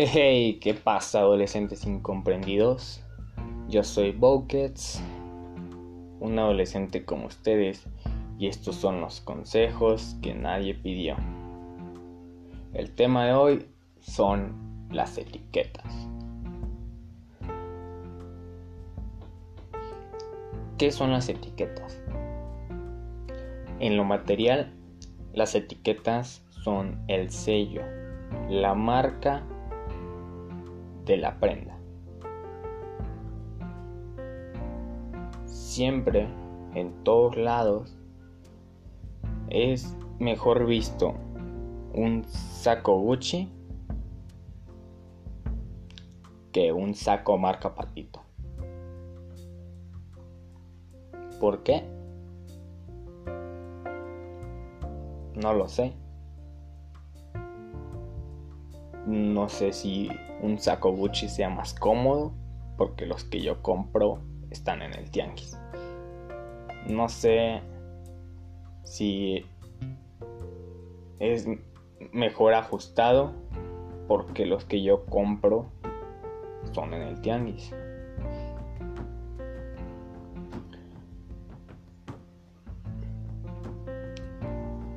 Hey, ¿qué pasa, adolescentes incomprendidos? Yo soy Bokets, un adolescente como ustedes, y estos son los consejos que nadie pidió. El tema de hoy son las etiquetas. ¿Qué son las etiquetas? En lo material, las etiquetas son el sello, la marca de la prenda. Siempre, en todos lados, es mejor visto un saco Gucci que un saco marca Patito. ¿Por qué? No lo sé. No sé si un saco Gucci sea más cómodo porque los que yo compro están en el tianguis. No sé si es mejor ajustado porque los que yo compro son en el tianguis.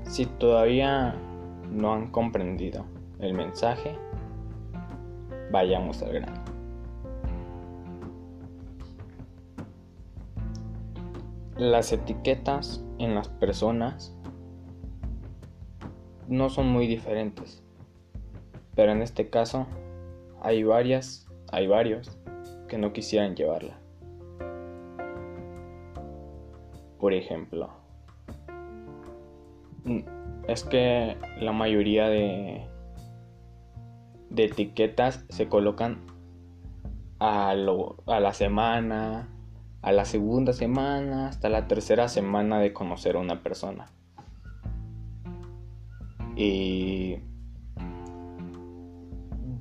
Si todavía no han comprendido el mensaje, vayamos al grano. Las etiquetas en las personas no son muy diferentes, pero en este caso hay varias, hay varios que no quisieran llevarla. Por ejemplo, es que la mayoría de de etiquetas se colocan a, a la semana, a la segunda semana, hasta la tercera semana de conocer a una persona. Y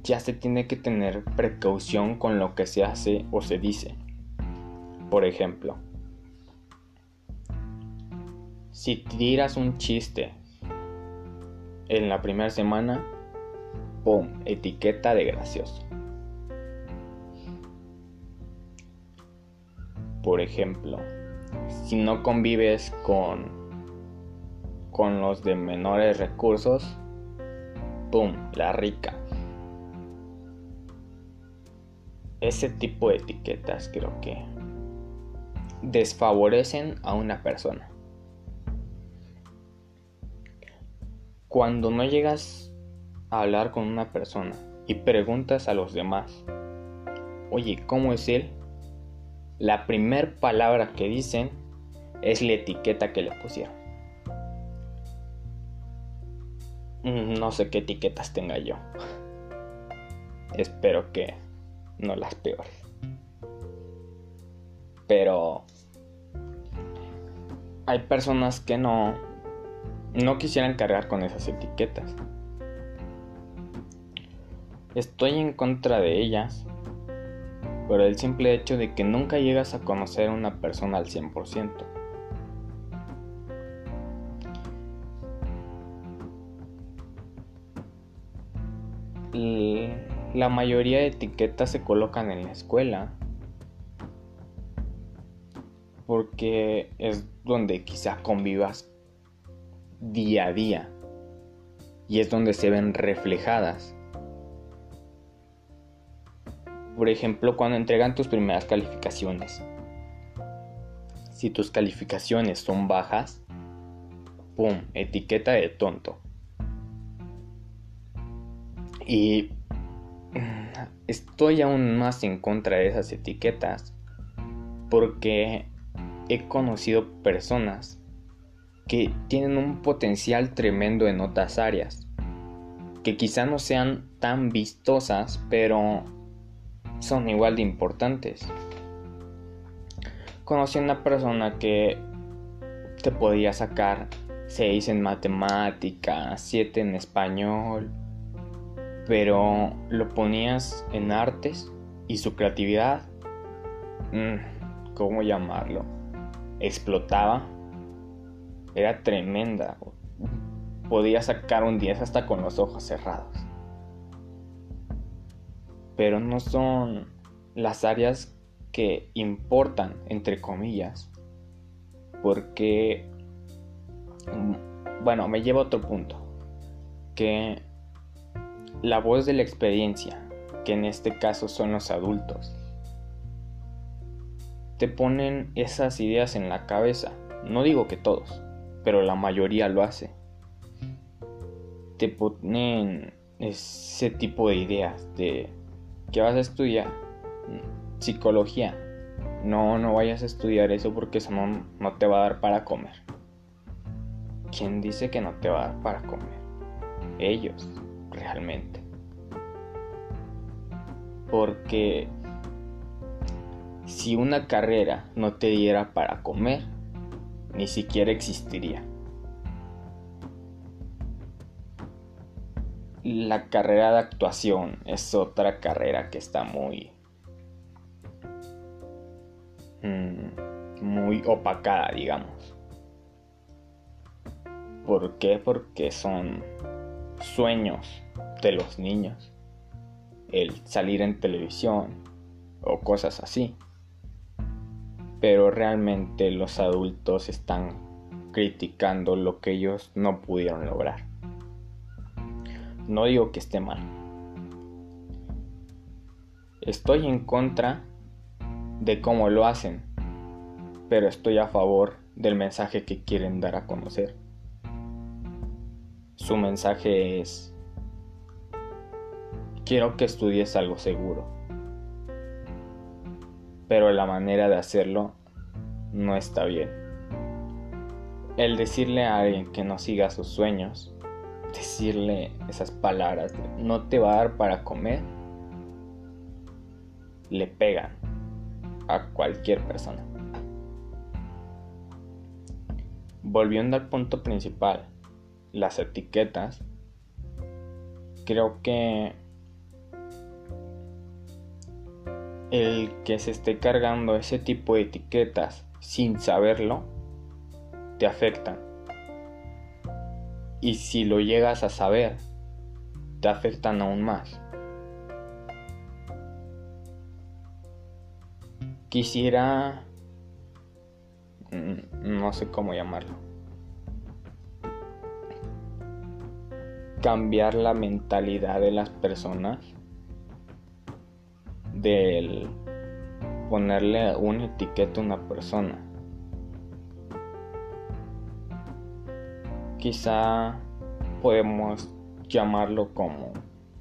ya se tiene que tener precaución con lo que se hace o se dice. Por ejemplo, si tiras un chiste en la primera semana, ¡Pum! Etiqueta de gracioso. Por ejemplo, si no convives con, con los de menores recursos, ¡pum! La rica. Ese tipo de etiquetas creo que desfavorecen a una persona. Cuando no llegas hablar con una persona y preguntas a los demás, oye, ¿cómo es él? La primer palabra que dicen es la etiqueta que le pusieron. Mm, no sé qué etiquetas tenga yo. Espero que no las peores. Pero hay personas que no no quisieran cargar con esas etiquetas. Estoy en contra de ellas, por el simple hecho de que nunca llegas a conocer a una persona al 100%. la mayoría de etiquetas se colocan en la escuela porque es donde quizá convivas día a día y es donde se ven reflejadas por ejemplo, cuando entregan tus primeras calificaciones. Si tus calificaciones son bajas, ¡pum! Etiqueta de tonto. Y estoy aún más en contra de esas etiquetas porque he conocido personas que tienen un potencial tremendo en otras áreas, que quizá no sean tan vistosas, pero son igual de importantes. Conocí a una persona que te podía sacar 6 en matemáticas, 7 en español, pero lo ponías en artes y su creatividad, mm, ¿cómo llamarlo? Explotaba. Era tremenda. Podía sacar un 10 hasta con los ojos cerrados. Pero no son las áreas que importan, entre comillas, porque, bueno, me lleva a otro punto, que la voz de la experiencia, que en este caso son los adultos, te ponen esas ideas en la cabeza. No digo que todos, pero la mayoría lo hace. Te ponen ese tipo de ideas de que vas a estudiar psicología. No, no vayas a estudiar eso porque eso no, no te va a dar para comer. ¿Quién dice que no te va a dar para comer? Ellos, realmente. Porque si una carrera no te diera para comer, ni siquiera existiría. La carrera de actuación es otra carrera que está muy mm, muy opacada, digamos. ¿Por qué? Porque son sueños de los niños. El salir en televisión o cosas así. Pero realmente los adultos están criticando lo que ellos no pudieron lograr. No digo que esté mal. Estoy en contra de cómo lo hacen, pero estoy a favor del mensaje que quieren dar a conocer. Su mensaje es, quiero que estudies algo seguro, pero la manera de hacerlo no está bien. El decirle a alguien que no siga sus sueños decirle esas palabras. No te va a dar para comer, le pegan a cualquier persona. Volviendo al punto principal, las etiquetas, creo que el que se esté cargando ese tipo de etiquetas sin saberlo, te afectan y si lo llegas a saber, te afectan aún más. Quisiera... Mm, no sé cómo llamarlo. Cambiar la mentalidad de las personas del ponerle una etiqueta a una persona. Quizá podemos llamarlo como,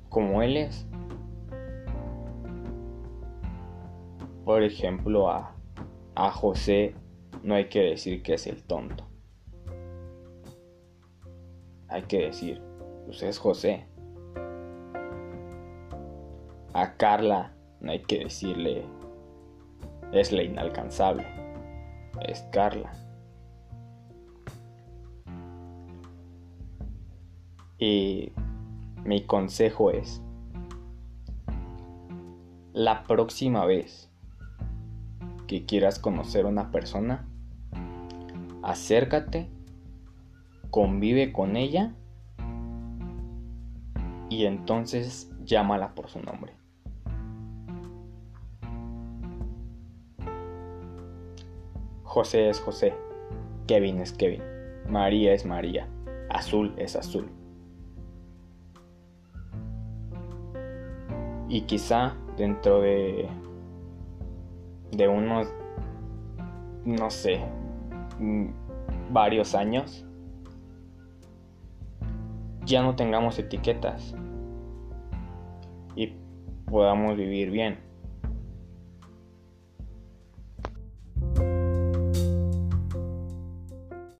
como él es. Por ejemplo, a, a José no hay que decir que es el tonto. Hay que decir, pues es José. A Carla no hay que decirle, es la inalcanzable. Es Carla. Y mi consejo es, la próxima vez que quieras conocer a una persona, acércate, convive con ella y entonces llámala por su nombre. José es José, Kevin es Kevin, María es María, azul es azul. Y quizá dentro de de unos no sé mm, varios años ya no tengamos etiquetas y podamos vivir bien